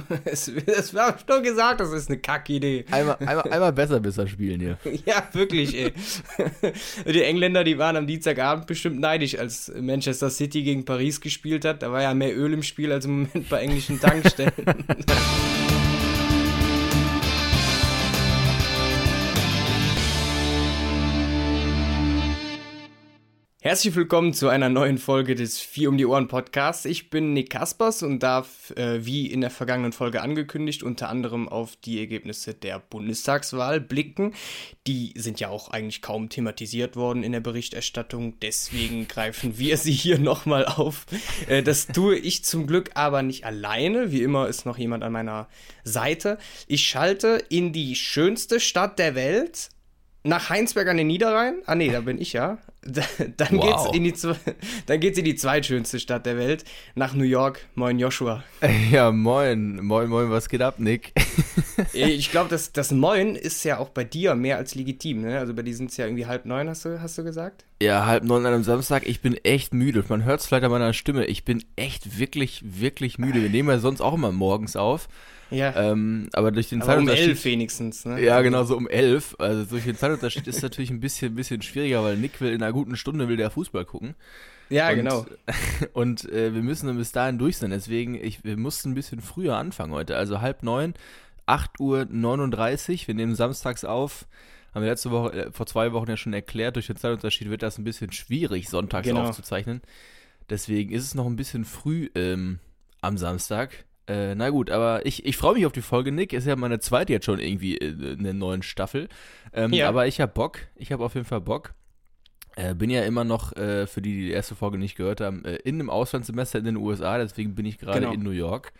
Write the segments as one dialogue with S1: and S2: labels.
S1: es, es war schon gesagt, das ist eine Kackidee.
S2: Einmal, einmal, einmal besser besser spielen hier.
S1: Ja, wirklich, ey. Die Engländer, die waren am Dienstagabend bestimmt neidisch, als Manchester City gegen Paris gespielt hat. Da war ja mehr Öl im Spiel als im Moment bei englischen Tankstellen. Herzlich willkommen zu einer neuen Folge des Vier um die Ohren Podcasts. Ich bin Nick Kaspers und darf, äh, wie in der vergangenen Folge angekündigt, unter anderem auf die Ergebnisse der Bundestagswahl blicken. Die sind ja auch eigentlich kaum thematisiert worden in der Berichterstattung, deswegen greifen wir sie hier nochmal auf. Äh, das tue ich zum Glück aber nicht alleine. Wie immer ist noch jemand an meiner Seite. Ich schalte in die schönste Stadt der Welt, nach Heinsberg an den Niederrhein. Ah nee, da bin ich ja. dann wow. geht's in die dann geht's in die zweitschönste Stadt der Welt, nach New York. Moin Joshua.
S2: Ja, moin. Moin, moin, was geht ab, Nick?
S1: ich glaube, das, das Moin ist ja auch bei dir mehr als legitim, ne? Also bei dir sind es ja irgendwie halb neun, hast du, hast du gesagt?
S2: Ja, halb neun an einem Samstag. Ich bin echt müde. Man hört es vielleicht an meiner Stimme. Ich bin echt wirklich, wirklich müde. Wir nehmen ja sonst auch immer morgens auf.
S1: Ja.
S2: Ähm, aber durch den
S1: aber Zeitunterschied. Um elf wenigstens, ne?
S2: Ja, genau, so um elf. Also durch den Zeitunterschied ist es natürlich ein bisschen, bisschen schwieriger, weil Nick will in einer guten Stunde will der Fußball gucken.
S1: Ja,
S2: und,
S1: genau.
S2: Und äh, wir müssen dann bis dahin durch sein. Deswegen, ich, wir mussten ein bisschen früher anfangen heute. Also halb neun, 8 Uhr 39. Wir nehmen samstags auf. Haben wir letzte Woche, äh, vor zwei Wochen ja schon erklärt, durch den Zeitunterschied wird das ein bisschen schwierig, sonntags genau. aufzuzeichnen. Deswegen ist es noch ein bisschen früh ähm, am Samstag. Äh, na gut, aber ich, ich freue mich auf die Folge, Nick. Ist ja meine zweite jetzt schon irgendwie in der neuen Staffel. Ähm, ja. Aber ich habe Bock. Ich habe auf jeden Fall Bock. Äh, bin ja immer noch, äh, für die, die die erste Folge nicht gehört haben, äh, in einem Auslandssemester in den USA. Deswegen bin ich gerade genau. in New York.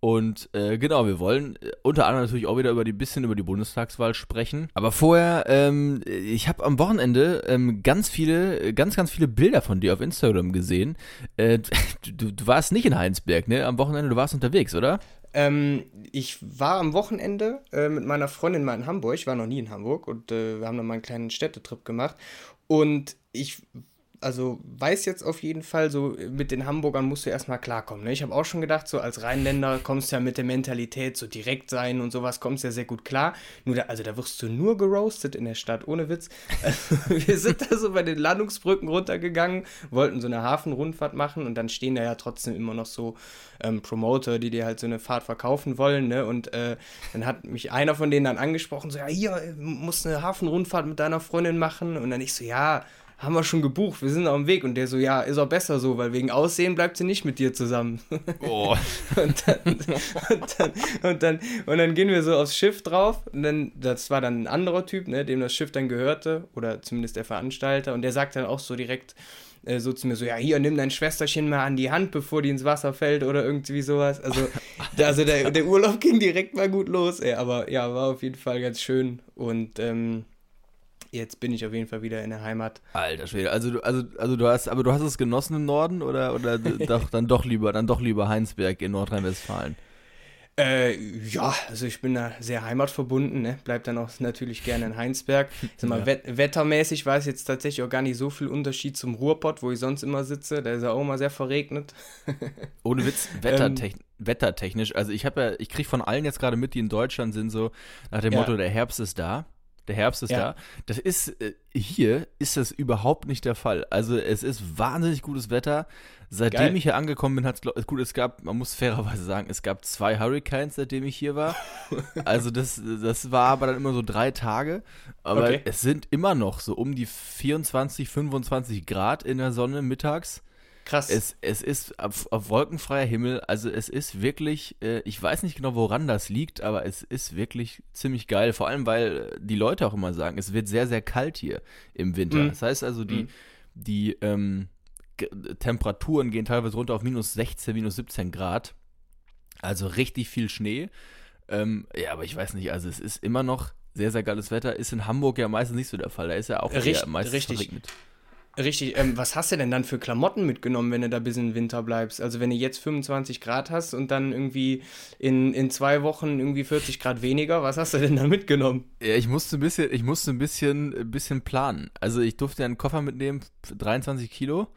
S2: Und äh, genau, wir wollen äh, unter anderem natürlich auch wieder über die bisschen über die Bundestagswahl sprechen. Aber vorher, ähm, ich habe am Wochenende ähm, ganz viele, ganz, ganz viele Bilder von dir auf Instagram gesehen. Äh, du, du warst nicht in Heinsberg, ne? Am Wochenende, du warst unterwegs, oder?
S1: Ähm, ich war am Wochenende äh, mit meiner Freundin mal in Hamburg. Ich war noch nie in Hamburg und äh, wir haben dann mal einen kleinen Städtetrip gemacht. Und ich also weiß jetzt auf jeden Fall, so mit den Hamburgern musst du erstmal klarkommen. Ne? Ich habe auch schon gedacht, so als Rheinländer kommst du ja mit der Mentalität so direkt sein und sowas, kommst ja sehr gut klar. Nur da, also da wirst du nur geroastet in der Stadt, ohne Witz. wir sind da so bei den Landungsbrücken runtergegangen, wollten so eine Hafenrundfahrt machen und dann stehen da ja trotzdem immer noch so ähm, Promoter, die dir halt so eine Fahrt verkaufen wollen. Ne? Und äh, dann hat mich einer von denen dann angesprochen, so, ja, hier, musst eine Hafenrundfahrt mit deiner Freundin machen. Und dann ich so, ja, haben wir schon gebucht, wir sind auf dem Weg. Und der so, ja, ist auch besser so, weil wegen Aussehen bleibt sie nicht mit dir zusammen.
S2: Oh.
S1: und, dann, und, dann, und, dann, und dann gehen wir so aufs Schiff drauf. Und dann, das war dann ein anderer Typ, ne, dem das Schiff dann gehörte, oder zumindest der Veranstalter. Und der sagt dann auch so direkt, äh, so zu mir so, ja, hier, nimm dein Schwesterchen mal an die Hand, bevor die ins Wasser fällt oder irgendwie sowas. Also, also der, der Urlaub ging direkt mal gut los, ey. Aber ja, war auf jeden Fall ganz schön. Und ähm, jetzt bin ich auf jeden Fall wieder in der Heimat.
S2: Alter Schwede, also du, also, also du hast, aber du hast es genossen im Norden oder, oder doch, dann doch lieber, dann doch lieber Heinsberg in Nordrhein-Westfalen?
S1: Äh, ja, also ich bin da sehr heimatverbunden, ne? Bleib dann auch natürlich gerne in Heinsberg. Sag mal, ja. wet wettermäßig war es jetzt tatsächlich auch gar nicht so viel Unterschied zum Ruhrpott, wo ich sonst immer sitze. Da ist ja auch immer sehr verregnet.
S2: Ohne Witz, wettertechnisch. Ähm, wettertechnisch, also ich habe ja, ich kriege von allen jetzt gerade mit, die in Deutschland sind, so nach dem ja. Motto, der Herbst ist da. Der Herbst ist ja. da. Das ist, äh, hier ist das überhaupt nicht der Fall. Also es ist wahnsinnig gutes Wetter. Seitdem Geil. ich hier angekommen bin, hat es, gut, es gab, man muss fairerweise sagen, es gab zwei Hurricanes, seitdem ich hier war. also das, das war aber dann immer so drei Tage. Aber okay. es sind immer noch so um die 24, 25 Grad in der Sonne mittags.
S1: Krass.
S2: Es, es ist auf, auf wolkenfreier Himmel, also es ist wirklich, äh, ich weiß nicht genau, woran das liegt, aber es ist wirklich ziemlich geil. Vor allem, weil die Leute auch immer sagen, es wird sehr, sehr kalt hier im Winter. Mhm. Das heißt also, die, mhm. die ähm, Temperaturen gehen teilweise runter auf minus 16, minus 17 Grad. Also richtig viel Schnee. Ähm, ja, aber ich weiß nicht, also es ist immer noch sehr, sehr geiles Wetter. Ist in Hamburg ja meistens nicht so der Fall. Da ist ja auch
S1: Richt, meistens richtig. verregnet. Richtig, ähm, was hast du denn dann für Klamotten mitgenommen, wenn du da bis in den Winter bleibst? Also wenn du jetzt 25 Grad hast und dann irgendwie in, in zwei Wochen irgendwie 40 Grad weniger, was hast du denn da mitgenommen?
S2: Ja, ich musste ein bisschen, ich musste ein bisschen, ein bisschen planen. Also ich durfte einen Koffer mitnehmen, 23 Kilo.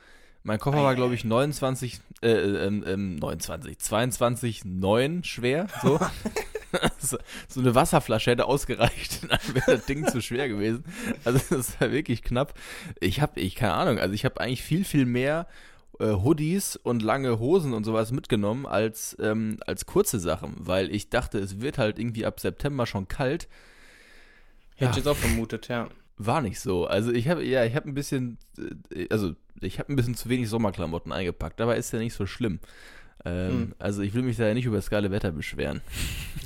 S2: Mein Koffer war, glaube ich, 29, äh, ähm, ähm, 29, 22, 9 schwer. So. so eine Wasserflasche hätte ausgereicht, dann wäre das Ding zu schwer gewesen. Also das war wirklich knapp. Ich habe, ich keine Ahnung, also ich habe eigentlich viel, viel mehr äh, Hoodies und lange Hosen und sowas mitgenommen als, ähm, als kurze Sachen, weil ich dachte, es wird halt irgendwie ab September schon kalt.
S1: Hätte ja. ich jetzt auch vermutet, ja.
S2: War nicht so. Also ich habe ja, ich habe ein bisschen, äh, also ich habe ein bisschen zu wenig Sommerklamotten eingepackt, aber ist ja nicht so schlimm. Ähm, hm. Also ich will mich da ja nicht über das geile Wetter beschweren.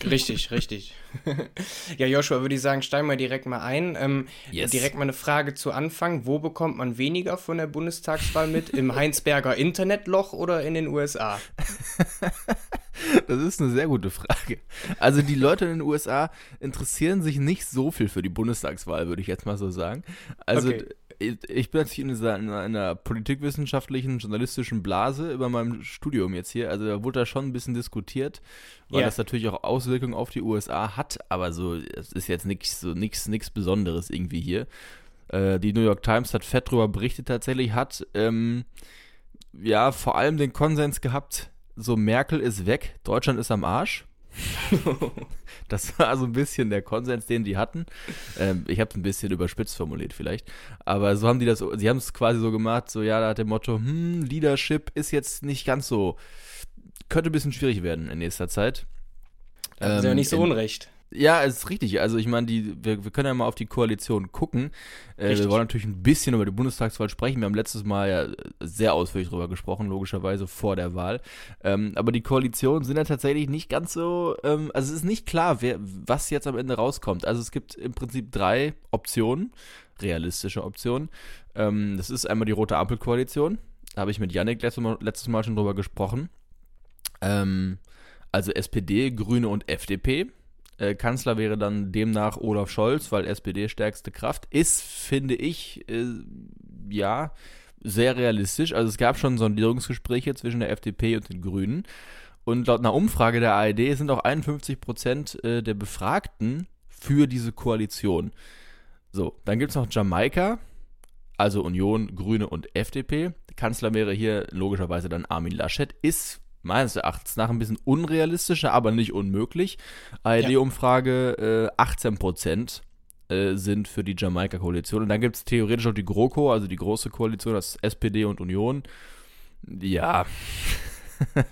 S1: Richtig, richtig. ja, Joshua, würde ich sagen, steigen wir direkt mal ein. Ähm, yes. Direkt mal eine Frage zu Anfang. Wo bekommt man weniger von der Bundestagswahl mit? Im Heinsberger Internetloch oder in den USA?
S2: Das ist eine sehr gute Frage. Also die Leute in den USA interessieren sich nicht so viel für die Bundestagswahl, würde ich jetzt mal so sagen. Also okay ich bin natürlich in einer, in einer, politikwissenschaftlichen, journalistischen Blase über meinem Studium jetzt hier. Also da wurde da schon ein bisschen diskutiert, weil ja. das natürlich auch Auswirkungen auf die USA hat, aber so, es ist jetzt nichts so nichts nichts Besonderes irgendwie hier. Äh, die New York Times hat fett drüber berichtet tatsächlich, hat ähm, ja vor allem den Konsens gehabt, so Merkel ist weg, Deutschland ist am Arsch. das war so ein bisschen der Konsens, den die hatten. Ähm, ich habe es ein bisschen überspitzt formuliert vielleicht. Aber so haben die das, sie haben es quasi so gemacht, so ja, da hat der Motto, hm, Leadership ist jetzt nicht ganz so, könnte ein bisschen schwierig werden in nächster Zeit.
S1: Das ist ja nicht so in, unrecht.
S2: Ja, es ist richtig. Also ich meine, wir, wir können ja mal auf die Koalition gucken. Äh, wir wollen natürlich ein bisschen über die Bundestagswahl sprechen. Wir haben letztes Mal ja sehr ausführlich darüber gesprochen, logischerweise vor der Wahl. Ähm, aber die Koalitionen sind ja tatsächlich nicht ganz so, ähm, also es ist nicht klar, wer, was jetzt am Ende rauskommt. Also es gibt im Prinzip drei Optionen, realistische Optionen. Ähm, das ist einmal die rote Ampelkoalition. Da habe ich mit Yannick letztes Mal, letztes Mal schon drüber gesprochen. Ähm, also SPD, Grüne und FDP äh, Kanzler wäre dann demnach Olaf Scholz, weil SPD stärkste Kraft. Ist, finde ich, äh, ja, sehr realistisch. Also es gab schon Sondierungsgespräche zwischen der FDP und den Grünen. Und laut einer Umfrage der ARD sind auch 51 Prozent äh, der Befragten für diese Koalition. So, dann gibt es noch Jamaika, also Union, Grüne und FDP. Kanzler wäre hier logischerweise dann Armin Laschet. Ist meines Erachtens nach ein bisschen unrealistischer, aber nicht unmöglich. ARD-Umfrage äh, 18 Prozent äh, sind für die Jamaika-Koalition. Und dann gibt es theoretisch auch die GroKo, also die große Koalition, das SPD und Union. Ja.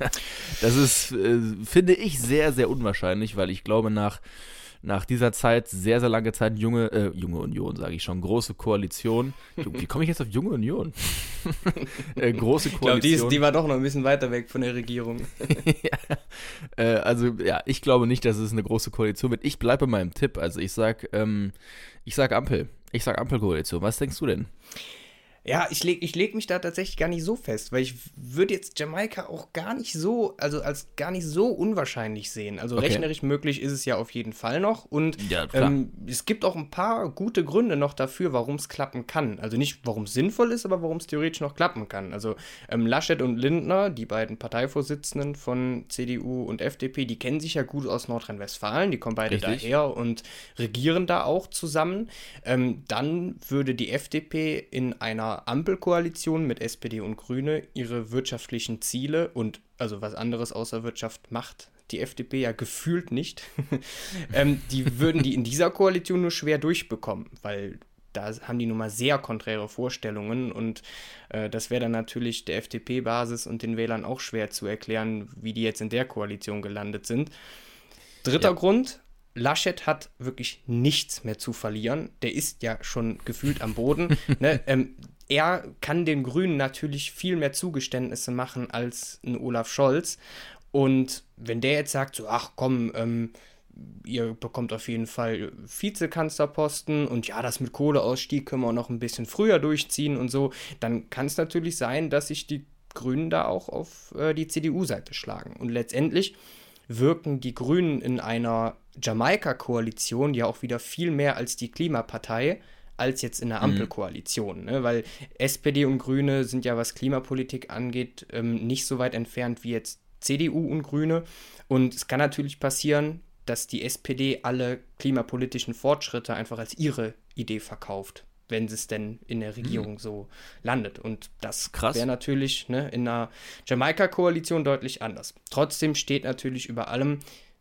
S2: das ist, äh, finde ich, sehr, sehr unwahrscheinlich, weil ich glaube, nach nach dieser Zeit sehr, sehr lange Zeit junge, äh, junge Union, sage ich schon, große Koalition. Wie komme ich jetzt auf junge Union?
S1: Äh, große Koalition. Ich glaube, die, die, war doch noch ein bisschen weiter weg von der Regierung.
S2: ja. äh, also ja, ich glaube nicht, dass es eine große Koalition wird. Ich bleibe bei meinem Tipp. Also ich sag, ähm, ich sag Ampel. Ich sag Ampelkoalition. Was denkst du denn?
S1: Ja, ich lege ich leg mich da tatsächlich gar nicht so fest, weil ich würde jetzt Jamaika auch gar nicht so, also als gar nicht so unwahrscheinlich sehen. Also okay. rechnerisch möglich ist es ja auf jeden Fall noch. Und ja, ähm, es gibt auch ein paar gute Gründe noch dafür, warum es klappen kann. Also nicht, warum es sinnvoll ist, aber warum es theoretisch noch klappen kann. Also ähm, Laschet und Lindner, die beiden Parteivorsitzenden von CDU und FDP, die kennen sich ja gut aus Nordrhein-Westfalen, die kommen beide Richtig. daher und regieren da auch zusammen. Ähm, dann würde die FDP in einer Ampelkoalition mit SPD und Grüne ihre wirtschaftlichen Ziele und also was anderes außer Wirtschaft macht die FDP ja gefühlt nicht, ähm, die würden die in dieser Koalition nur schwer durchbekommen, weil da haben die nun mal sehr konträre Vorstellungen und äh, das wäre dann natürlich der FDP-Basis und den Wählern auch schwer zu erklären, wie die jetzt in der Koalition gelandet sind. Dritter ja. Grund, Laschet hat wirklich nichts mehr zu verlieren. Der ist ja schon gefühlt am Boden. ne? ähm, er kann den Grünen natürlich viel mehr Zugeständnisse machen als ein Olaf Scholz. Und wenn der jetzt sagt, so, ach komm, ähm, ihr bekommt auf jeden Fall Vizekanzlerposten und ja, das mit Kohleausstieg können wir noch ein bisschen früher durchziehen und so, dann kann es natürlich sein, dass sich die Grünen da auch auf äh, die CDU-Seite schlagen. Und letztendlich wirken die Grünen in einer Jamaika-Koalition ja auch wieder viel mehr als die Klimapartei als jetzt in der mhm. Ampelkoalition. Ne? Weil SPD und Grüne sind ja, was Klimapolitik angeht, ähm, nicht so weit entfernt wie jetzt CDU und Grüne. Und es kann natürlich passieren, dass die SPD alle klimapolitischen Fortschritte einfach als ihre Idee verkauft. wenn es denn in der Regierung mhm. so landet. Und das wäre natürlich ne, in einer Jamaika-Koalition deutlich anders. Trotzdem steht natürlich über allem,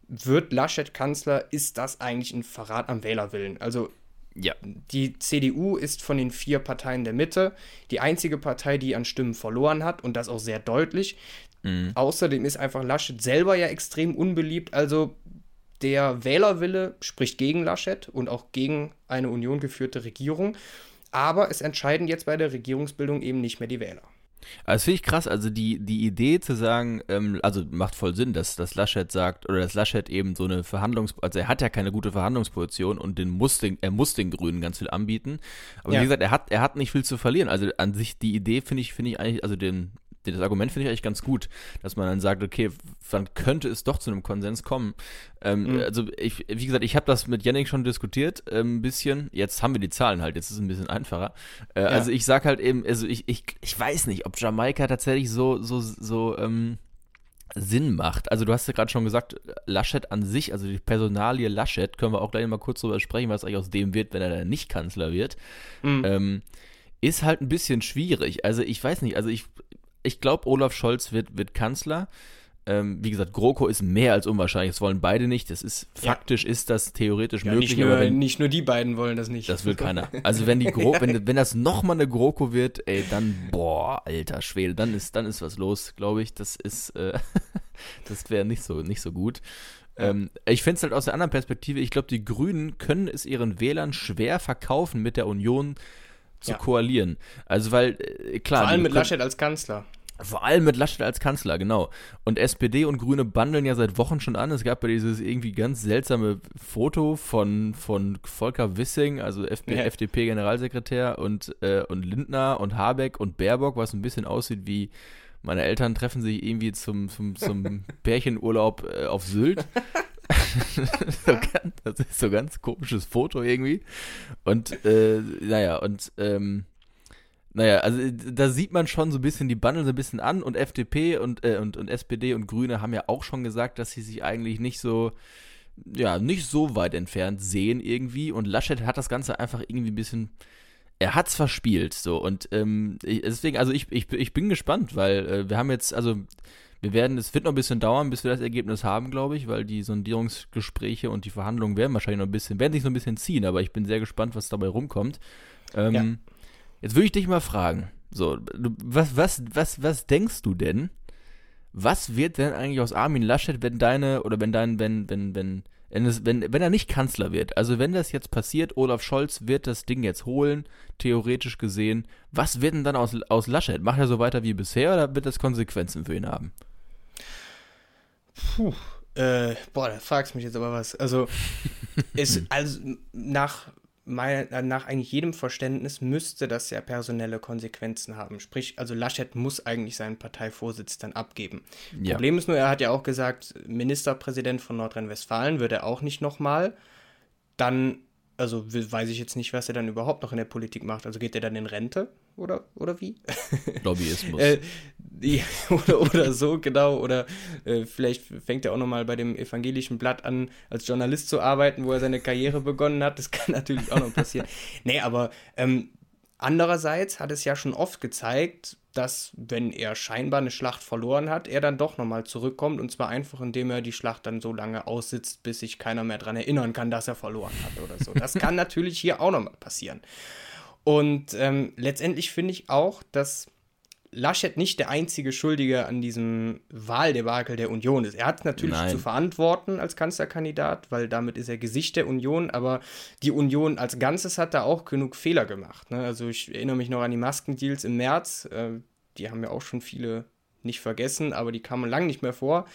S1: wird Laschet Kanzler, ist das eigentlich ein Verrat am Wählerwillen? Also ja. Die CDU ist von den vier Parteien der Mitte die einzige Partei, die an Stimmen verloren hat und das auch sehr deutlich. Mhm. Außerdem ist einfach Laschet selber ja extrem unbeliebt. Also der Wählerwille spricht gegen Laschet und auch gegen eine Union geführte Regierung. Aber es entscheiden jetzt bei der Regierungsbildung eben nicht mehr die Wähler.
S2: Also das finde ich krass. Also die, die Idee zu sagen, ähm, also macht voll Sinn, dass, dass Laschet sagt, oder dass Laschet eben so eine Verhandlungs-, also er hat ja keine gute Verhandlungsposition und den muss den, er muss den Grünen ganz viel anbieten. Aber ja. wie gesagt, er hat, er hat nicht viel zu verlieren. Also an sich die Idee finde ich, finde ich eigentlich, also den, das Argument finde ich eigentlich ganz gut, dass man dann sagt, okay, dann könnte es doch zu einem Konsens kommen. Ähm, mhm. Also ich, wie gesagt, ich habe das mit Yannick schon diskutiert, ähm, ein bisschen. Jetzt haben wir die Zahlen halt, jetzt ist es ein bisschen einfacher. Äh, ja. Also ich sag halt eben, also ich, ich, ich weiß nicht, ob Jamaika tatsächlich so, so, so, ähm, Sinn macht. Also du hast ja gerade schon gesagt, Laschet an sich, also die Personalie Laschet, können wir auch gleich mal kurz drüber sprechen, was eigentlich aus dem wird, wenn er dann nicht Kanzler wird. Mhm. Ähm, ist halt ein bisschen schwierig. Also ich weiß nicht, also ich, ich glaube, Olaf Scholz wird, wird Kanzler. Ähm, wie gesagt, GroKo ist mehr als unwahrscheinlich. Das wollen beide nicht. Das ist faktisch ja. ist das theoretisch ja, möglich.
S1: Nicht nur, wenn, nicht nur die beiden wollen das nicht.
S2: Das will keiner. Also wenn die Gro wenn, wenn das nochmal eine GroKo wird, ey, dann boah, alter Schwede, dann ist dann ist was los, glaube ich. Das ist äh, das wäre nicht so nicht so gut. Ähm, ich fände es halt aus der anderen Perspektive. Ich glaube, die Grünen können es ihren Wählern schwer verkaufen mit der Union zu ja. koalieren. Also weil, äh, klar.
S1: Vor allem mit Laschet als Kanzler.
S2: Vor allem mit Laschet als Kanzler, genau. Und SPD und Grüne bandeln ja seit Wochen schon an. Es gab ja dieses irgendwie ganz seltsame Foto von, von Volker Wissing, also ja. FDP-Generalsekretär, und, äh, und Lindner und Habeck und Baerbock, was ein bisschen aussieht wie meine Eltern treffen sich irgendwie zum, zum, zum Pärchenurlaub äh, auf Sylt. so ganz, das ist so ein ganz komisches Foto irgendwie. Und äh, naja, und ähm, naja, also da sieht man schon so ein bisschen, die bandeln so ein bisschen an und FDP und, äh, und, und SPD und Grüne haben ja auch schon gesagt, dass sie sich eigentlich nicht so, ja, nicht so weit entfernt sehen irgendwie. Und Laschet hat das Ganze einfach irgendwie ein bisschen, er hat's verspielt, so. Und ähm, deswegen, also ich, ich, ich bin gespannt, weil äh, wir haben jetzt, also wir werden, es wird noch ein bisschen dauern, bis wir das Ergebnis haben, glaube ich, weil die Sondierungsgespräche und die Verhandlungen werden wahrscheinlich noch ein bisschen, werden sich so ein bisschen ziehen, aber ich bin sehr gespannt, was dabei rumkommt. Ähm, ja. Jetzt würde ich dich mal fragen, so, du, was, was, was, was denkst du denn? Was wird denn eigentlich aus Armin Laschet, wenn deine, oder wenn dein, wenn, wenn, wenn, wenn, es, wenn, wenn er nicht Kanzler wird, also wenn das jetzt passiert, Olaf Scholz wird das Ding jetzt holen, theoretisch gesehen, was wird denn dann aus, aus Laschet? Macht er so weiter wie bisher oder wird das Konsequenzen für ihn haben?
S1: Puh. Äh, boah, da fragst mich jetzt aber was. Also, ist, also nach, mein, nach eigentlich jedem Verständnis müsste das ja personelle Konsequenzen haben. Sprich, also Laschet muss eigentlich seinen Parteivorsitz dann abgeben. Ja. Problem ist nur, er hat ja auch gesagt, Ministerpräsident von Nordrhein-Westfalen wird er auch nicht nochmal. Dann also weiß ich jetzt nicht, was er dann überhaupt noch in der Politik macht. Also geht er dann in Rente oder, oder wie?
S2: Lobbyismus. äh,
S1: ja, oder, oder so, genau. Oder äh, vielleicht fängt er auch nochmal bei dem evangelischen Blatt an, als Journalist zu arbeiten, wo er seine Karriere begonnen hat. Das kann natürlich auch noch passieren. nee, aber ähm, andererseits hat es ja schon oft gezeigt, dass, wenn er scheinbar eine Schlacht verloren hat, er dann doch nochmal zurückkommt. Und zwar einfach, indem er die Schlacht dann so lange aussitzt, bis sich keiner mehr daran erinnern kann, dass er verloren hat oder so. Das kann natürlich hier auch nochmal passieren. Und ähm, letztendlich finde ich auch, dass Laschet nicht der einzige Schuldige an diesem Wahldebakel der Union ist. Er hat natürlich Nein. zu verantworten als Kanzlerkandidat, weil damit ist er Gesicht der Union, aber die Union als Ganzes hat da auch genug Fehler gemacht. Ne? Also ich erinnere mich noch an die Maskendeals im März, äh, die haben ja auch schon viele nicht vergessen, aber die kamen lang nicht mehr vor.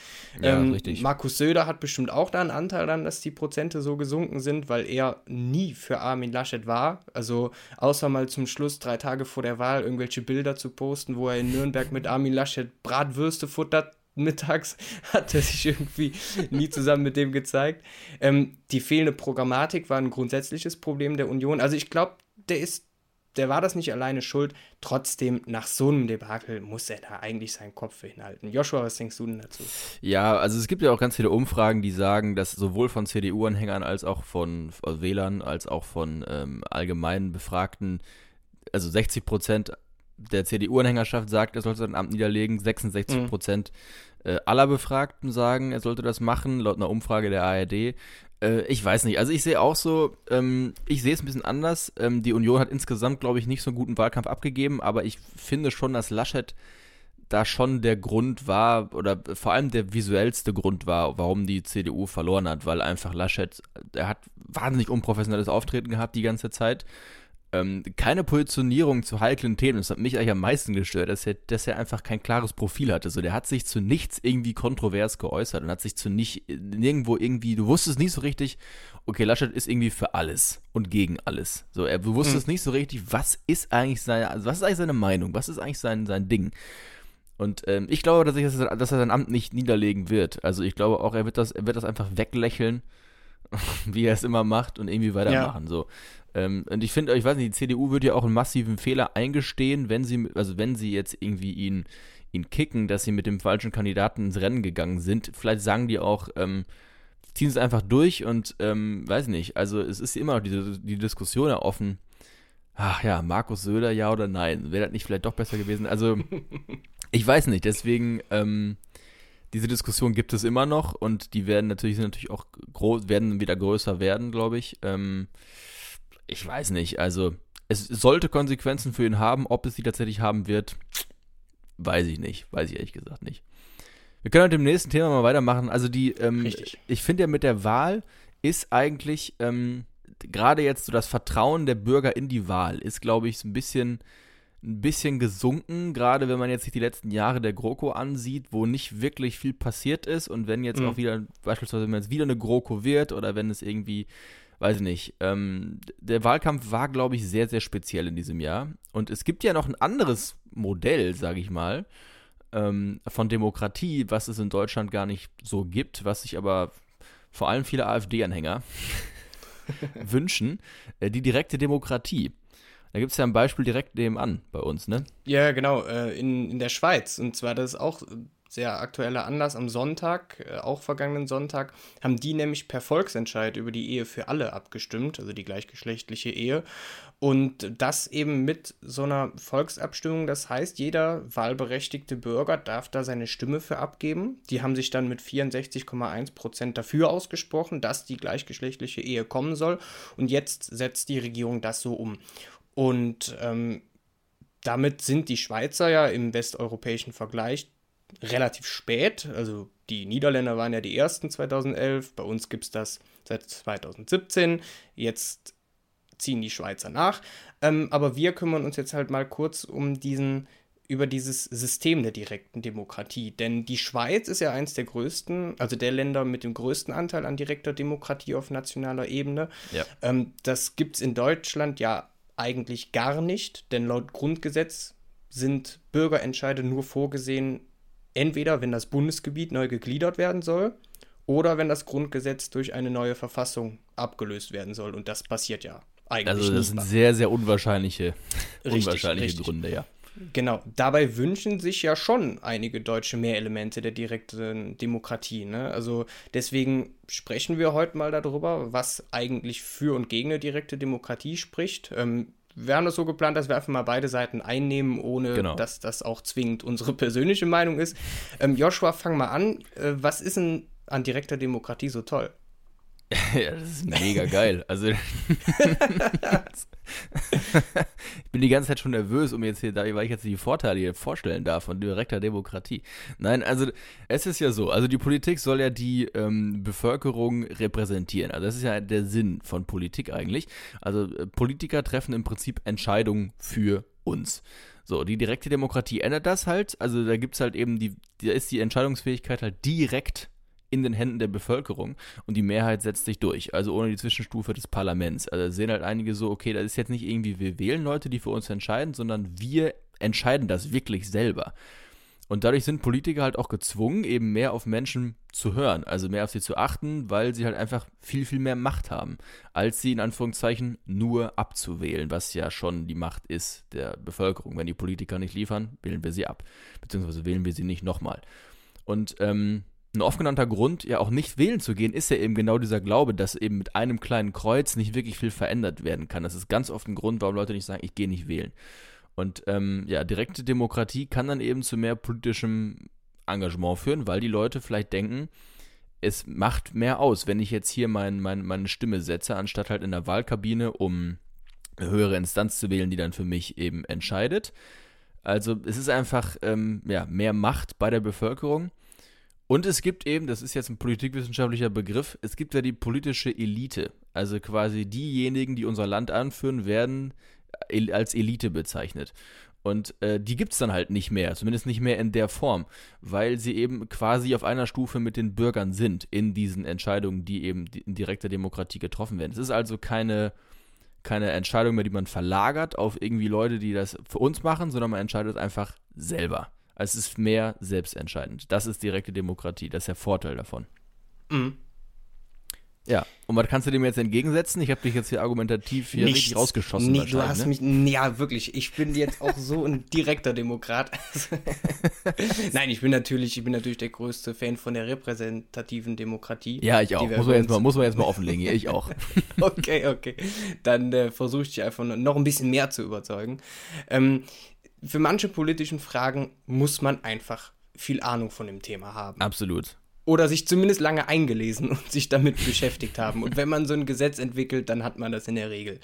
S1: Ja, ähm, richtig. Markus Söder hat bestimmt auch da einen Anteil daran, dass die Prozente so gesunken sind, weil er nie für Armin Laschet war. Also außer mal zum Schluss, drei Tage vor der Wahl, irgendwelche Bilder zu posten, wo er in Nürnberg mit Armin Laschet Bratwürste futtert. Mittags hat er sich irgendwie nie zusammen mit dem gezeigt. Ähm, die fehlende Programmatik war ein grundsätzliches Problem der Union. Also ich glaube, der ist der war das nicht alleine schuld. Trotzdem, nach so einem Debakel muss er da eigentlich seinen Kopf hinhalten. Joshua, was denkst du denn dazu?
S2: Ja, also es gibt ja auch ganz viele Umfragen, die sagen, dass sowohl von CDU-Anhängern als auch von also Wählern, als auch von ähm, allgemeinen Befragten, also 60 Prozent der CDU-Anhängerschaft sagt, er sollte sein Amt niederlegen, 66 Prozent mhm. äh, aller Befragten sagen, er sollte das machen, laut einer Umfrage der ARD. Äh, ich weiß nicht. Also ich sehe auch so, ähm, ich sehe es ein bisschen anders. Ähm, die Union hat insgesamt, glaube ich, nicht so einen guten Wahlkampf abgegeben, aber ich finde schon, dass Laschet da schon der Grund war, oder vor allem der visuellste Grund war, warum die CDU verloren hat, weil einfach Laschet, er hat wahnsinnig unprofessionelles Auftreten gehabt die ganze Zeit ähm, keine Positionierung zu heiklen Themen. Das hat mich eigentlich am meisten gestört, dass er, dass er einfach kein klares Profil hatte. So, der hat sich zu nichts irgendwie kontrovers geäußert und hat sich zu nicht nirgendwo irgendwie, du wusstest nicht so richtig, okay, Laschet ist irgendwie für alles und gegen alles. So, er, du wusstest mhm. nicht so richtig, was ist eigentlich seine, also was ist eigentlich seine Meinung, was ist eigentlich sein, sein Ding. Und ähm, ich glaube dass, er, dass er sein Amt nicht niederlegen wird. Also ich glaube auch, er wird das, er wird das einfach weglächeln, wie er es immer macht und irgendwie weitermachen. Ja. So. Ähm, und ich finde, ich weiß nicht, die CDU würde ja auch einen massiven Fehler eingestehen, wenn sie, also wenn sie jetzt irgendwie ihn, ihn kicken, dass sie mit dem falschen Kandidaten ins Rennen gegangen sind. Vielleicht sagen die auch, ähm, ziehen es einfach durch und ähm, weiß nicht, also es ist immer noch diese, die Diskussion ja offen. Ach ja, Markus Söder, ja oder nein? Wäre das nicht vielleicht doch besser gewesen? Also, ich weiß nicht, deswegen, ähm, diese Diskussion gibt es immer noch und die werden natürlich, sind natürlich auch groß, werden wieder größer werden, glaube ich. Ähm, ich weiß nicht, also es sollte Konsequenzen für ihn haben, ob es die tatsächlich haben wird, weiß ich nicht, weiß ich ehrlich gesagt nicht. Wir können mit dem nächsten Thema mal weitermachen. Also die, ähm, ich finde ja mit der Wahl ist eigentlich ähm, gerade jetzt so das Vertrauen der Bürger in die Wahl ist, glaube ich, so ein bisschen ein bisschen gesunken, gerade wenn man jetzt sich die letzten Jahre der GroKo ansieht, wo nicht wirklich viel passiert ist und wenn jetzt mhm. auch wieder, beispielsweise wenn es wieder eine GroKo wird oder wenn es irgendwie weiß ich nicht. Ähm, der Wahlkampf war, glaube ich, sehr, sehr speziell in diesem Jahr. Und es gibt ja noch ein anderes Modell, sage ich mal, ähm, von Demokratie, was es in Deutschland gar nicht so gibt, was sich aber vor allem viele AfD-Anhänger wünschen, äh, die direkte Demokratie. Da gibt es ja ein Beispiel direkt nebenan bei uns, ne?
S1: Ja, genau, äh, in, in der Schweiz. Und zwar, das ist auch sehr aktueller Anlass, am Sonntag, äh, auch vergangenen Sonntag, haben die nämlich per Volksentscheid über die Ehe für alle abgestimmt, also die gleichgeschlechtliche Ehe. Und das eben mit so einer Volksabstimmung. Das heißt, jeder wahlberechtigte Bürger darf da seine Stimme für abgeben. Die haben sich dann mit 64,1 Prozent dafür ausgesprochen, dass die gleichgeschlechtliche Ehe kommen soll. Und jetzt setzt die Regierung das so um. Und ähm, damit sind die Schweizer ja im westeuropäischen Vergleich relativ spät. Also die Niederländer waren ja die ersten 2011, bei uns gibt es das seit 2017. Jetzt ziehen die Schweizer nach. Ähm, aber wir kümmern uns jetzt halt mal kurz um diesen über dieses System der direkten Demokratie. Denn die Schweiz ist ja eins der größten, also der Länder mit dem größten Anteil an direkter Demokratie auf nationaler Ebene. Ja. Ähm, das gibt es in Deutschland ja eigentlich gar nicht, denn laut Grundgesetz sind Bürgerentscheide nur vorgesehen entweder wenn das Bundesgebiet neu gegliedert werden soll oder wenn das Grundgesetz durch eine neue Verfassung abgelöst werden soll. Und das passiert ja eigentlich.
S2: Also das sind sehr, sehr unwahrscheinliche, richtig, unwahrscheinliche richtig. Gründe, ja.
S1: Genau, dabei wünschen sich ja schon einige Deutsche mehr Elemente der direkten Demokratie. Ne? Also deswegen sprechen wir heute mal darüber, was eigentlich für und gegen eine direkte Demokratie spricht. Ähm, wir haben das so geplant, dass wir einfach mal beide Seiten einnehmen, ohne genau. dass das auch zwingend unsere persönliche Meinung ist. Ähm, Joshua, fang mal an. Äh, was ist denn an direkter Demokratie so toll?
S2: ja, das ist mega geil. Also ich bin die ganze Zeit schon nervös, um jetzt hier, weil ich jetzt die Vorteile hier vorstellen darf von direkter Demokratie. Nein, also es ist ja so, also die Politik soll ja die ähm, Bevölkerung repräsentieren. Also das ist ja der Sinn von Politik eigentlich. Also äh, Politiker treffen im Prinzip Entscheidungen für uns. So, die direkte Demokratie ändert das halt. Also da gibt es halt eben die, da ist die Entscheidungsfähigkeit halt direkt in den Händen der Bevölkerung und die Mehrheit setzt sich durch, also ohne die Zwischenstufe des Parlaments. Also sehen halt einige so, okay, das ist jetzt nicht irgendwie, wir wählen Leute, die für uns entscheiden, sondern wir entscheiden das wirklich selber. Und dadurch sind Politiker halt auch gezwungen, eben mehr auf Menschen zu hören, also mehr auf sie zu achten, weil sie halt einfach viel, viel mehr Macht haben, als sie in Anführungszeichen nur abzuwählen, was ja schon die Macht ist der Bevölkerung. Wenn die Politiker nicht liefern, wählen wir sie ab, beziehungsweise wählen wir sie nicht nochmal. Und ähm, ein oft genannter Grund, ja auch nicht wählen zu gehen, ist ja eben genau dieser Glaube, dass eben mit einem kleinen Kreuz nicht wirklich viel verändert werden kann. Das ist ganz oft ein Grund, warum Leute nicht sagen, ich gehe nicht wählen. Und ähm, ja, direkte Demokratie kann dann eben zu mehr politischem Engagement führen, weil die Leute vielleicht denken, es macht mehr aus, wenn ich jetzt hier mein, mein, meine Stimme setze, anstatt halt in der Wahlkabine, um eine höhere Instanz zu wählen, die dann für mich eben entscheidet. Also es ist einfach ähm, ja, mehr Macht bei der Bevölkerung. Und es gibt eben, das ist jetzt ein politikwissenschaftlicher Begriff, es gibt ja die politische Elite. Also quasi diejenigen, die unser Land anführen, werden als Elite bezeichnet. Und äh, die gibt es dann halt nicht mehr, zumindest nicht mehr in der Form, weil sie eben quasi auf einer Stufe mit den Bürgern sind in diesen Entscheidungen, die eben in direkter Demokratie getroffen werden. Es ist also keine, keine Entscheidung mehr, die man verlagert auf irgendwie Leute, die das für uns machen, sondern man entscheidet einfach selber. Es ist mehr selbstentscheidend. Das ist direkte Demokratie, das ist der Vorteil davon. Mhm. Ja, und was kannst du dem jetzt entgegensetzen? Ich habe dich jetzt hier argumentativ hier Nichts, richtig rausgeschossen.
S1: Nee, du hast ne? mich, ja wirklich, ich bin jetzt auch so ein direkter Demokrat. Nein, ich bin natürlich, ich bin natürlich der größte Fan von der repräsentativen Demokratie.
S2: Ja, ich auch. Muss man, jetzt mal, muss man jetzt mal offenlegen, ich auch.
S1: okay, okay. Dann äh, versuche ich dich einfach noch ein bisschen mehr zu überzeugen. Ähm, für manche politischen Fragen muss man einfach viel Ahnung von dem Thema haben.
S2: Absolut
S1: oder sich zumindest lange eingelesen und sich damit beschäftigt haben. Und wenn man so ein Gesetz entwickelt, dann hat man das in der Regel.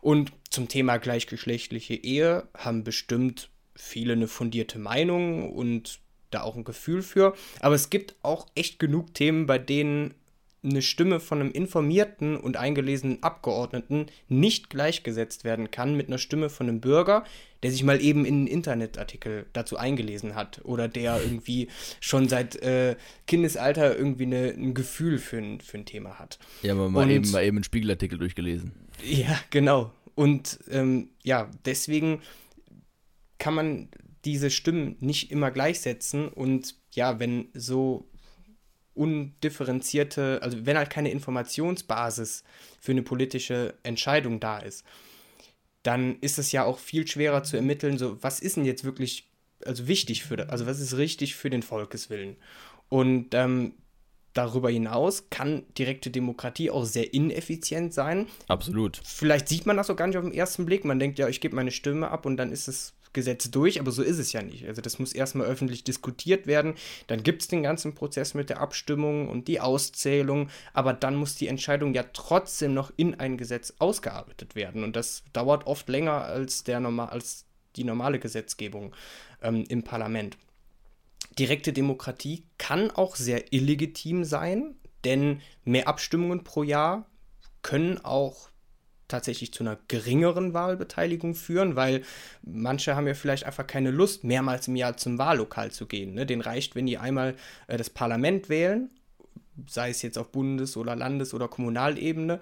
S1: Und zum Thema gleichgeschlechtliche Ehe haben bestimmt viele eine fundierte Meinung und da auch ein Gefühl für. Aber es gibt auch echt genug Themen, bei denen eine Stimme von einem informierten und eingelesenen Abgeordneten nicht gleichgesetzt werden kann mit einer Stimme von einem Bürger, der sich mal eben in einen Internetartikel dazu eingelesen hat oder der irgendwie schon seit äh, Kindesalter irgendwie eine, ein Gefühl für ein, für ein Thema hat.
S2: Ja, mal, mal, eben, mal eben einen Spiegelartikel durchgelesen.
S1: Ja, genau. Und ähm, ja, deswegen kann man diese Stimmen nicht immer gleichsetzen und ja, wenn so undifferenzierte, also wenn halt keine Informationsbasis für eine politische Entscheidung da ist, dann ist es ja auch viel schwerer zu ermitteln, so was ist denn jetzt wirklich also wichtig für, also was ist richtig für den Volkeswillen. Und ähm, darüber hinaus kann direkte Demokratie auch sehr ineffizient sein.
S2: Absolut.
S1: Vielleicht sieht man das auch gar nicht auf den ersten Blick. Man denkt ja, ich gebe meine Stimme ab und dann ist es Gesetz durch, aber so ist es ja nicht. Also das muss erstmal öffentlich diskutiert werden, dann gibt es den ganzen Prozess mit der Abstimmung und die Auszählung, aber dann muss die Entscheidung ja trotzdem noch in ein Gesetz ausgearbeitet werden und das dauert oft länger als, der normal, als die normale Gesetzgebung ähm, im Parlament. Direkte Demokratie kann auch sehr illegitim sein, denn mehr Abstimmungen pro Jahr können auch tatsächlich zu einer geringeren Wahlbeteiligung führen, weil manche haben ja vielleicht einfach keine Lust, mehrmals im Jahr zum Wahllokal zu gehen. Ne? Den reicht, wenn die einmal äh, das Parlament wählen, sei es jetzt auf Bundes- oder Landes- oder Kommunalebene.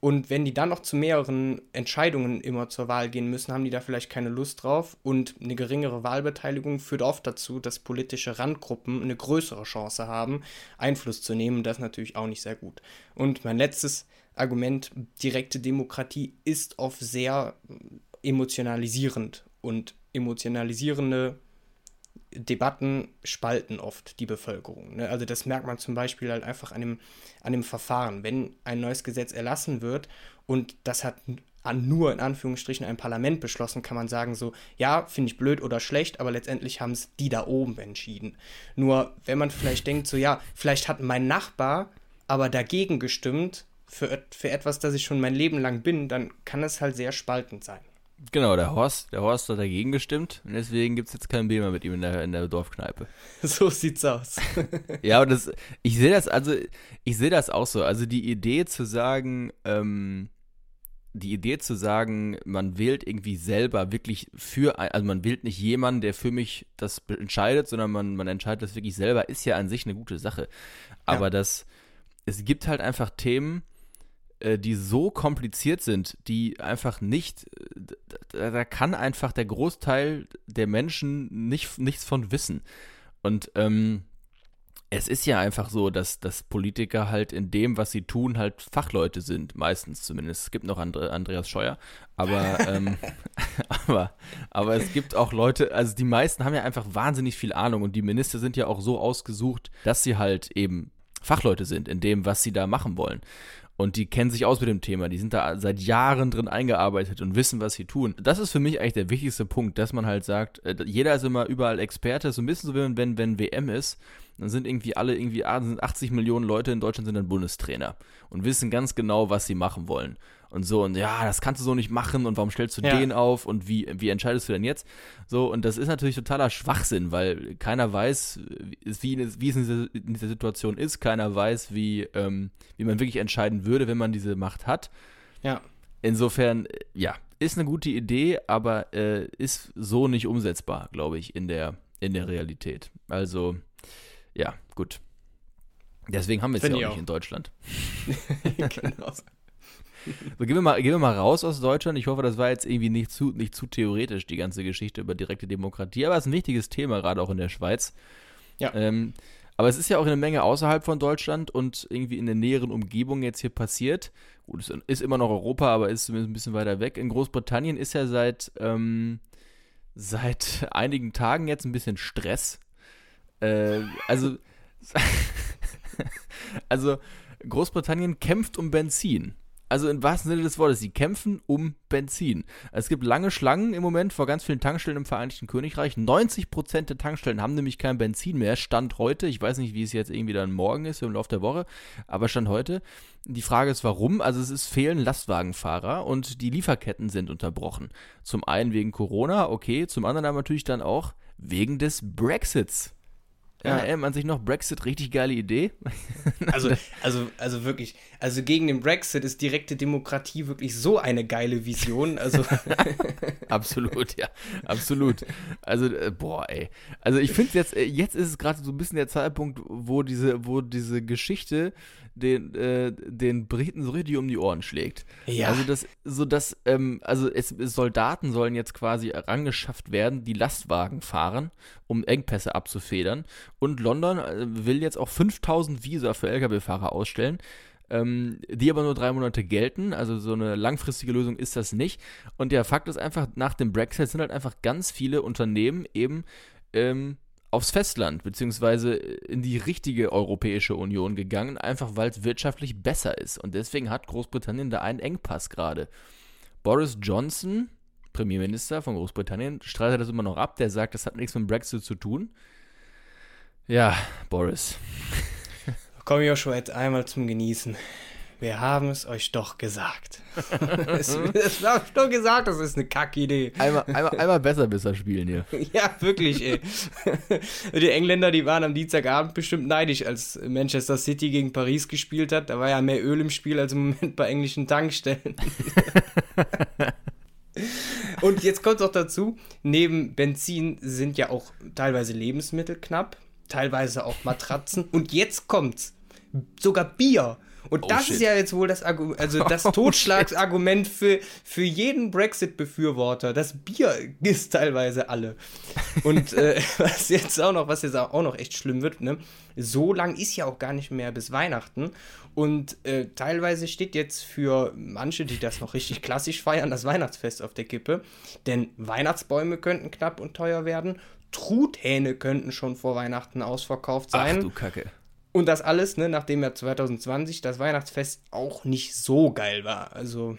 S1: Und wenn die dann noch zu mehreren Entscheidungen immer zur Wahl gehen müssen, haben die da vielleicht keine Lust drauf. Und eine geringere Wahlbeteiligung führt oft dazu, dass politische Randgruppen eine größere Chance haben, Einfluss zu nehmen. Das ist natürlich auch nicht sehr gut. Und mein letztes Argument, direkte Demokratie ist oft sehr emotionalisierend und emotionalisierende Debatten spalten oft die Bevölkerung. Ne? Also das merkt man zum Beispiel halt einfach an dem, an dem Verfahren. Wenn ein neues Gesetz erlassen wird und das hat nur in Anführungsstrichen ein Parlament beschlossen, kann man sagen so, ja, finde ich blöd oder schlecht, aber letztendlich haben es die da oben entschieden. Nur wenn man vielleicht denkt so, ja, vielleicht hat mein Nachbar aber dagegen gestimmt, für, für etwas, das ich schon mein Leben lang bin, dann kann es halt sehr spaltend sein.
S2: Genau, der Horst, der Horst hat dagegen gestimmt und deswegen gibt es jetzt kein mehr mit ihm in der, in der Dorfkneipe.
S1: So sieht's aus.
S2: ja, und das, ich sehe das, also, ich sehe das auch so. Also die Idee zu sagen, ähm, die Idee zu sagen, man wählt irgendwie selber wirklich für, ein, also man wählt nicht jemanden, der für mich das entscheidet, sondern man, man entscheidet das wirklich selber, ist ja an sich eine gute Sache. Aber ja. das, es gibt halt einfach Themen, die so kompliziert sind, die einfach nicht, da, da, kann einfach der Großteil der Menschen nicht, nichts von wissen. Und ähm, es ist ja einfach so, dass, dass Politiker halt in dem, was sie tun, halt Fachleute sind, meistens zumindest. Es gibt noch andere, Andreas Scheuer, aber, ähm, aber, aber es gibt auch Leute, also die meisten haben ja einfach wahnsinnig viel Ahnung und die Minister sind ja auch so ausgesucht, dass sie halt eben Fachleute sind in dem, was sie da machen wollen. Und die kennen sich aus mit dem Thema, die sind da seit Jahren drin eingearbeitet und wissen, was sie tun. Das ist für mich eigentlich der wichtigste Punkt, dass man halt sagt, äh, jeder ist immer überall Experte, so ein bisschen so wie wenn, wenn WM ist, dann sind irgendwie alle irgendwie 80 Millionen Leute in Deutschland sind dann Bundestrainer und wissen ganz genau, was sie machen wollen und so und ja, das kannst du so nicht machen und warum stellst du ja. den auf und wie, wie entscheidest du denn jetzt? So, und das ist natürlich totaler Schwachsinn, weil keiner weiß, wie, wie es in dieser, Situation ist, keiner weiß, wie, ähm, wie man wirklich entscheiden würde, wenn man diese Macht hat.
S1: Ja.
S2: Insofern, ja, ist eine gute Idee, aber äh, ist so nicht umsetzbar, glaube ich, in der, in der Realität. Also, ja, gut. Deswegen haben wir es ja auch, auch nicht in Deutschland. genau. So, gehen wir, mal, gehen wir mal raus aus Deutschland. Ich hoffe, das war jetzt irgendwie nicht zu, nicht zu theoretisch, die ganze Geschichte über direkte Demokratie. Aber es ist ein wichtiges Thema, gerade auch in der Schweiz.
S1: Ja.
S2: Ähm, aber es ist ja auch eine Menge außerhalb von Deutschland und irgendwie in der näheren Umgebung jetzt hier passiert. Gut, es ist immer noch Europa, aber ist zumindest ein bisschen weiter weg. In Großbritannien ist ja seit, ähm, seit einigen Tagen jetzt ein bisschen Stress. Äh, also, also Großbritannien kämpft um Benzin. Also im wahrsten Sinne des Wortes, sie kämpfen um Benzin. Es gibt lange Schlangen im Moment vor ganz vielen Tankstellen im Vereinigten Königreich. 90% der Tankstellen haben nämlich kein Benzin mehr. Stand heute, ich weiß nicht, wie es jetzt irgendwie dann morgen ist im Laufe der Woche, aber Stand heute. Die Frage ist, warum? Also es ist fehlen Lastwagenfahrer und die Lieferketten sind unterbrochen. Zum einen wegen Corona, okay, zum anderen aber natürlich dann auch wegen des Brexits. Ja, ja. man sich noch Brexit, richtig geile Idee.
S1: also, also, also wirklich, also gegen den Brexit ist direkte Demokratie wirklich so eine geile Vision. Also
S2: absolut, ja, absolut. Also, äh, boah, ey. Also ich finde jetzt, äh, jetzt ist es gerade so ein bisschen der Zeitpunkt, wo diese, wo diese Geschichte den, äh, den Briten so richtig um die Ohren schlägt.
S1: Ja.
S2: Also das, so dass, ähm, also es, Soldaten sollen jetzt quasi herangeschafft werden, die Lastwagen fahren, um Engpässe abzufedern. Und London äh, will jetzt auch 5000 Visa für Lkw-Fahrer ausstellen. Ähm, die aber nur drei Monate gelten. Also so eine langfristige Lösung ist das nicht. Und der Fakt ist einfach, nach dem Brexit sind halt einfach ganz viele Unternehmen eben ähm, aufs Festland, beziehungsweise in die richtige Europäische Union gegangen, einfach weil es wirtschaftlich besser ist. Und deswegen hat Großbritannien da einen Engpass gerade. Boris Johnson, Premierminister von Großbritannien, streitet das immer noch ab. Der sagt, das hat nichts mit dem Brexit zu tun. Ja, Boris.
S1: Komm, Joshua, jetzt einmal zum Genießen wir haben es euch doch gesagt. es, es war doch gesagt, das ist eine Kackidee.
S2: Einmal, einmal, einmal besser besser spielen hier.
S1: ja, wirklich, ey. die Engländer, die waren am Dienstagabend bestimmt neidisch, als Manchester City gegen Paris gespielt hat. Da war ja mehr Öl im Spiel als im Moment bei englischen Tankstellen. Und jetzt kommt auch dazu, neben Benzin sind ja auch teilweise Lebensmittel knapp, teilweise auch Matratzen. Und jetzt kommt's. Sogar Bier. Und oh, das shit. ist ja jetzt wohl das, Argu also das oh, Totschlagsargument für, für jeden Brexit-Befürworter. Das Bier ist teilweise alle. Und äh, was jetzt auch noch, was jetzt auch noch echt schlimm wird, ne? So lang ist ja auch gar nicht mehr bis Weihnachten. Und äh, teilweise steht jetzt für manche, die das noch richtig klassisch feiern, das Weihnachtsfest auf der Kippe. Denn Weihnachtsbäume könnten knapp und teuer werden. Truthähne könnten schon vor Weihnachten ausverkauft sein. Ach
S2: du Kacke.
S1: Und das alles, ne, nachdem ja 2020 das Weihnachtsfest auch nicht so geil war. Also.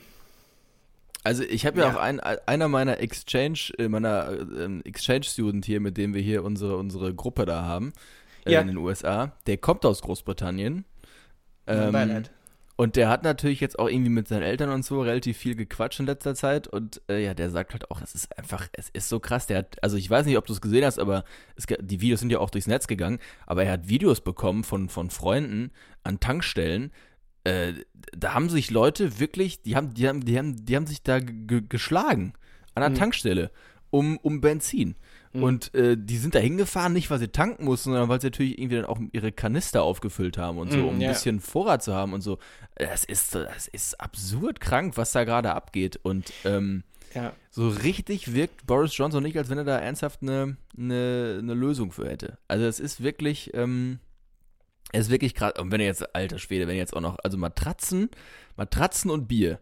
S2: Also ich habe ja, ja, auch ein, einer meiner Exchange, äh, meiner äh, Exchange-Student hier, mit dem wir hier unsere, unsere Gruppe da haben, äh, ja. in den USA, der kommt aus Großbritannien. Ähm, Beileid. Und der hat natürlich jetzt auch irgendwie mit seinen Eltern und so relativ viel gequatscht in letzter Zeit. Und äh, ja, der sagt halt auch, es ist einfach, es ist so krass. Der hat, also ich weiß nicht, ob du es gesehen hast, aber es, die Videos sind ja auch durchs Netz gegangen. Aber er hat Videos bekommen von, von Freunden an Tankstellen. Äh, da haben sich Leute wirklich, die haben, die haben, die haben, die haben sich da geschlagen an der mhm. Tankstelle. um, um Benzin.
S1: Mhm.
S2: Und äh, die sind da hingefahren, nicht weil sie tanken mussten, sondern weil sie natürlich irgendwie dann auch ihre Kanister aufgefüllt haben und so,
S1: Mhm,
S2: um ein
S1: ja.
S2: bisschen Vorrat zu haben und so. Das ist, das ist absurd krank, was da gerade abgeht. Und ähm,
S1: Ja.
S2: so richtig wirkt Boris Johnson nicht, als wenn er da ernsthaft eine, eine, eine Lösung für hätte. Also es ist wirklich, ähm, es ist wirklich gerade, und wenn er jetzt, alter Schwede, wenn er jetzt auch noch, also Matratzen, Matratzen und Bier,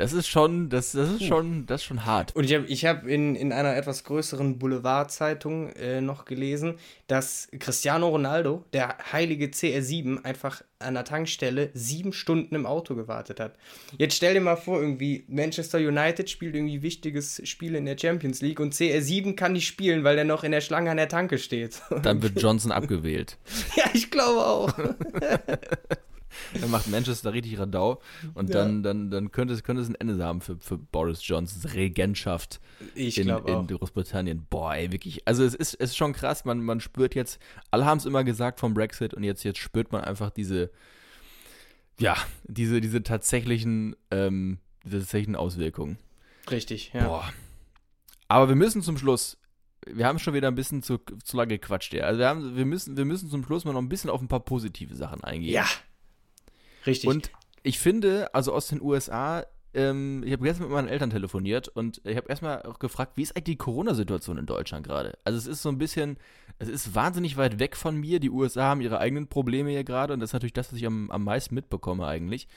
S2: das ist schon, das, das ist schon, das ist schon hart.
S1: Und ich habe ich hab in, in einer etwas größeren Boulevardzeitung äh, noch gelesen, dass Cristiano Ronaldo, der heilige CR7, einfach an der Tankstelle sieben Stunden im Auto gewartet hat. Jetzt stell dir mal vor, irgendwie Manchester United spielt irgendwie wichtiges Spiel in der Champions League und CR7 kann nicht spielen, weil der noch in der Schlange an der Tanke steht.
S2: Dann wird Johnson abgewählt.
S1: ja, ich glaube auch.
S2: Dann macht Manchester richtig Radau und
S1: Ja.
S2: dann, dann, dann könnte, es, könnte es ein Ende haben für, für Boris Johnsons Regentschaft
S1: Ich
S2: in, in Großbritannien. Boah, ey, wirklich. Also es ist, es ist schon krass, man, man spürt jetzt, alle haben es immer gesagt vom Brexit und jetzt, jetzt spürt man einfach diese, ja, diese, diese tatsächlichen, ähm, diese tatsächlichen Auswirkungen.
S1: Richtig, ja.
S2: Boah. Aber wir müssen zum Schluss, wir haben schon wieder ein bisschen zu, zu lange gequatscht, ja. Also wir, haben, wir, müssen, wir müssen zum Schluss mal noch ein bisschen auf ein paar positive Sachen eingehen.
S1: Ja. Richtig.
S2: Und ich finde, also aus den USA, ähm, ich habe gestern mit meinen Eltern telefoniert und ich habe erstmal auch gefragt, wie ist eigentlich die Corona-Situation in Deutschland gerade? Also es ist so ein bisschen, es ist wahnsinnig weit weg von mir. Die USA haben ihre eigenen Probleme hier gerade und das ist natürlich das, was ich am, am meisten mitbekomme eigentlich.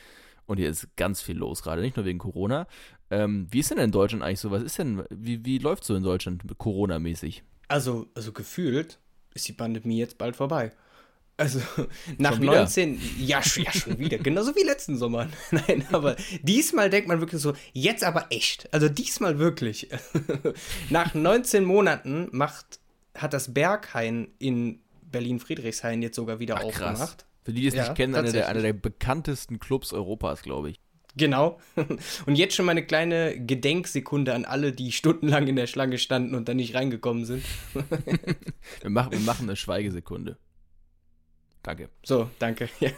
S2: Und hier ist ganz viel los gerade, nicht nur wegen Corona. Ähm, wie ist denn in Deutschland eigentlich so? Was ist denn, wie, wie läuft so in Deutschland Corona-mäßig?
S1: Also, also gefühlt ist die Pandemie jetzt bald vorbei. Also nach
S2: Schon wieder?
S1: 19, ja, ja schon wieder, genauso wie letzten Sommer. Nein, aber diesmal denkt man wirklich so, jetzt aber echt. Also diesmal wirklich. nach 19 Monaten macht, hat das Berghain in Berlin-Friedrichshain jetzt sogar wieder
S2: Ach, krass.
S1: aufgemacht.
S2: Für die, die es
S1: Ja,
S2: nicht kennen, einer der, einer der bekanntesten Clubs Europas, glaube ich.
S1: Genau. Und jetzt schon mal eine kleine Gedenksekunde an alle, die stundenlang in der Schlange standen und dann nicht reingekommen sind.
S2: Wir machen, wir machen eine Schweigesekunde. Danke.
S1: So, danke. Ja.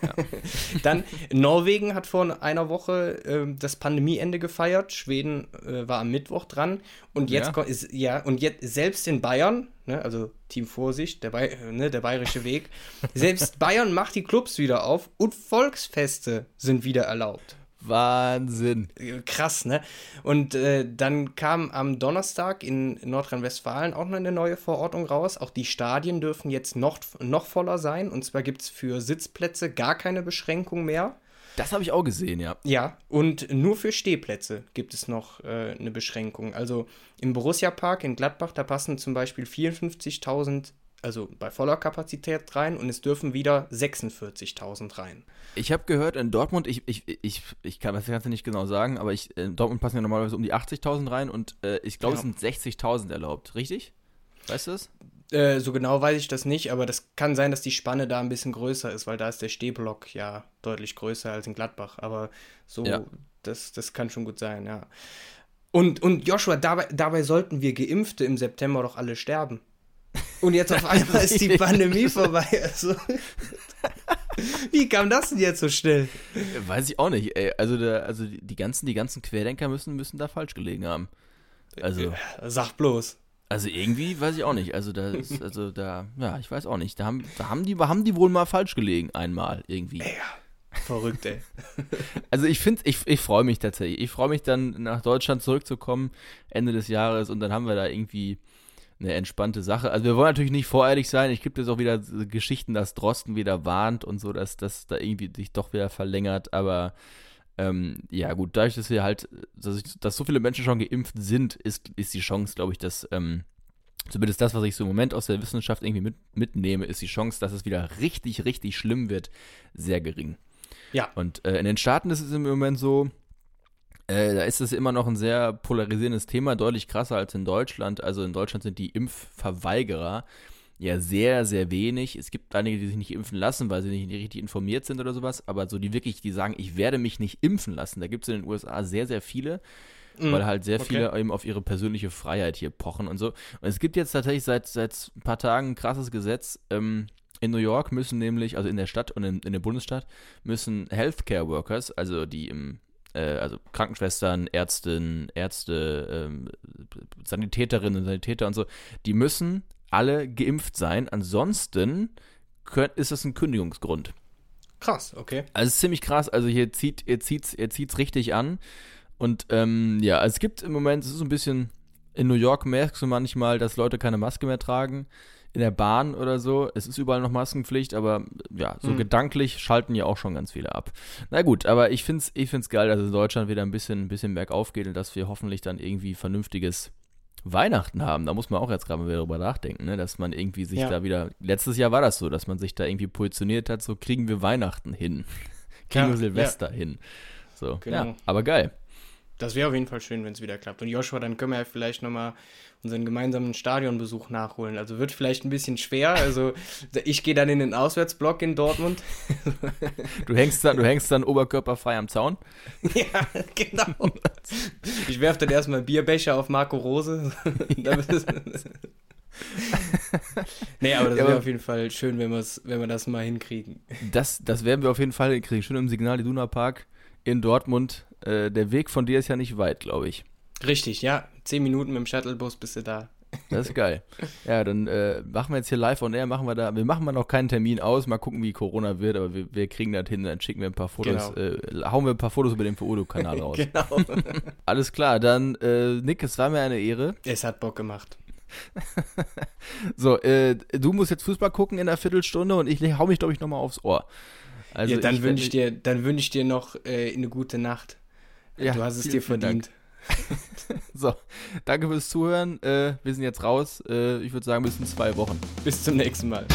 S1: Dann, Norwegen hat vor einer Woche ähm, das Pandemieende gefeiert. Schweden äh, war am Mittwoch dran. Und jetzt
S2: Ja.
S1: ist, ja, und jetzt selbst in Bayern, ne, also Team Vorsicht, der, Bay, äh, ne, der bayerische Weg, selbst Bayern macht die Clubs wieder auf und Volksfeste sind wieder erlaubt.
S2: Wahnsinn.
S1: Krass, ne? Und äh, dann kam am Donnerstag in Nordrhein-Westfalen auch noch eine neue Verordnung raus. Auch die Stadien dürfen jetzt noch, noch voller sein. Und zwar gibt es für Sitzplätze gar keine Beschränkung mehr.
S2: Das habe ich auch gesehen, ja.
S1: Ja, und nur für Stehplätze gibt es noch äh, eine Beschränkung. Also im Borussia-Park in Gladbach, da passen zum Beispiel 54.000, also bei voller Kapazität rein und es dürfen wieder 46.000 rein.
S2: Ich habe gehört, in Dortmund, ich, ich, ich, ich kann das Ganze nicht genau sagen, aber ich, in Dortmund passen ja normalerweise um die 80.000 rein und äh, ich glaube,
S1: Ja.
S2: es sind 60.000 erlaubt, richtig? Weißt du das?
S1: Äh, so genau weiß ich das nicht, aber das kann sein, dass die Spanne da ein bisschen größer ist, weil da ist der Stehblock ja deutlich größer als in Gladbach. Aber so,
S2: Ja.
S1: das, das kann schon gut sein, ja. Und, und Joshua, dabei, dabei sollten wir Geimpfte im September doch alle sterben. Und jetzt auf einmal ist die Pandemie vorbei. Also, wie kam das denn jetzt so schnell?
S2: Weiß ich auch nicht. Ey. Also, der, also die, ganzen, die ganzen Querdenker müssen, müssen da falsch gelegen haben. Also,
S1: Sag bloß.
S2: also irgendwie weiß ich auch nicht. Also da ist, also da, ja, ich weiß auch nicht. Da haben, da haben die, haben die wohl mal falsch gelegen, einmal irgendwie.
S1: Verrückt, ey.
S2: Also ich finde, ich, ich freue mich tatsächlich. Ich freue mich dann nach Deutschland zurückzukommen Ende des Jahres und dann haben wir da irgendwie eine entspannte Sache. Also wir wollen natürlich nicht voreilig sein. Ich gibt jetzt auch wieder Geschichten, dass Drosten wieder warnt und so, dass das da irgendwie sich doch wieder verlängert. Aber ähm, ja gut, dadurch, dass wir halt, dass, ich, dass so viele Menschen schon geimpft sind, ist, ist die Chance, glaube ich, dass ähm, zumindest das, was ich so im Moment aus der Wissenschaft irgendwie mit, mitnehme, ist die Chance, dass es wieder richtig, richtig schlimm wird, sehr gering.
S1: Ja.
S2: Und äh, in den Staaten ist es im Moment so, äh, da ist es immer noch ein sehr polarisierendes Thema, deutlich krasser als in Deutschland. Also in Deutschland sind die Impfverweigerer ja sehr, sehr wenig. Es gibt einige, die sich nicht impfen lassen, weil sie nicht richtig informiert sind oder sowas, aber so die wirklich, die sagen, ich werde mich nicht impfen lassen, da gibt es in den USA sehr, sehr viele.
S1: Mhm.
S2: Weil halt sehr
S1: okay.
S2: viele eben auf ihre persönliche Freiheit hier pochen und so. Und es gibt jetzt tatsächlich seit, seit ein paar Tagen ein krasses Gesetz. Ähm, in New York müssen nämlich, also in der Stadt und in, in der Bundesstadt, müssen Healthcare Workers, also die im äh, also Krankenschwestern, Ärztinnen, Ärzte, ähm, Sanitäterinnen und Sanitäter und so, die müssen alle geimpft sein. Ansonsten könnt, ist das ein Kündigungsgrund.
S1: Krass, okay.
S2: Also es ist ziemlich krass. Also hier zieht, ihr zieht's, ihr zieht's richtig an. Und ähm, ja, also es gibt im Moment, es ist so ein bisschen, in New York merkst du manchmal, dass Leute keine Maske mehr tragen. In der Bahn oder so. Es ist überall noch Maskenpflicht, aber ja, so
S1: Hm.
S2: gedanklich schalten ja auch schon ganz viele ab. Na gut, aber ich finde es ich find's geil, dass es in Deutschland wieder ein bisschen, ein bisschen bergauf geht und dass wir hoffentlich dann irgendwie vernünftiges Weihnachten haben. Da muss man auch jetzt gerade mal wieder drüber nachdenken, ne? dass man irgendwie sich
S1: Ja.
S2: da wieder. Letztes Jahr war das so, dass man sich da irgendwie positioniert hat, so kriegen wir Weihnachten hin. kriegen
S1: Ja,
S2: wir Silvester hin. So,
S1: Genau.
S2: ja, aber geil.
S1: Das wäre auf jeden Fall schön, wenn es wieder klappt. Und Joshua, dann können wir ja vielleicht nochmal unseren gemeinsamen Stadionbesuch nachholen. Also wird vielleicht ein bisschen schwer. Also ich gehe dann in den Auswärtsblock in Dortmund.
S2: Du hängst dann, du hängst dann oberkörperfrei am Zaun.
S1: ja, genau. Ich werfe dann erstmal Bierbecher auf Marco Rose. nee, aber das
S2: Ja,
S1: wäre
S2: aber-
S1: auf jeden Fall schön, wenn, wenn wir das mal hinkriegen.
S2: Das, das werden wir auf jeden Fall hinkriegen. Schön im Signal Iduna Park in Dortmund. Äh, der Weg von dir ist ja nicht weit, glaube ich.
S1: Richtig, ja. Zehn Minuten mit dem Shuttlebus bist du da.
S2: Das ist geil. Ja, dann äh, machen wir jetzt hier live on air, machen wir da, wir machen mal noch keinen Termin aus, mal gucken, wie Corona wird, aber wir, wir kriegen das hin, dann schicken wir ein paar Fotos,
S1: Genau.
S2: äh, hauen wir ein paar Fotos über den Udo-Kanal raus.
S1: genau.
S2: Alles klar, dann äh, Nick, es war mir eine Ehre.
S1: es hat Bock gemacht.
S2: So, äh, du musst jetzt Fußball gucken in einer Viertelstunde und ich hau mich, glaube ich, nochmal aufs Ohr. Also
S1: ja, dann wünsche ich dir, dann wünsche ich dir noch äh, eine gute Nacht.
S2: Ja,
S1: du hast es dir verdient.
S2: So, danke fürs Zuhören. Äh, wir sind jetzt raus. Äh, ich würde sagen, bis in zwei Wochen.
S1: Bis zum nächsten Mal.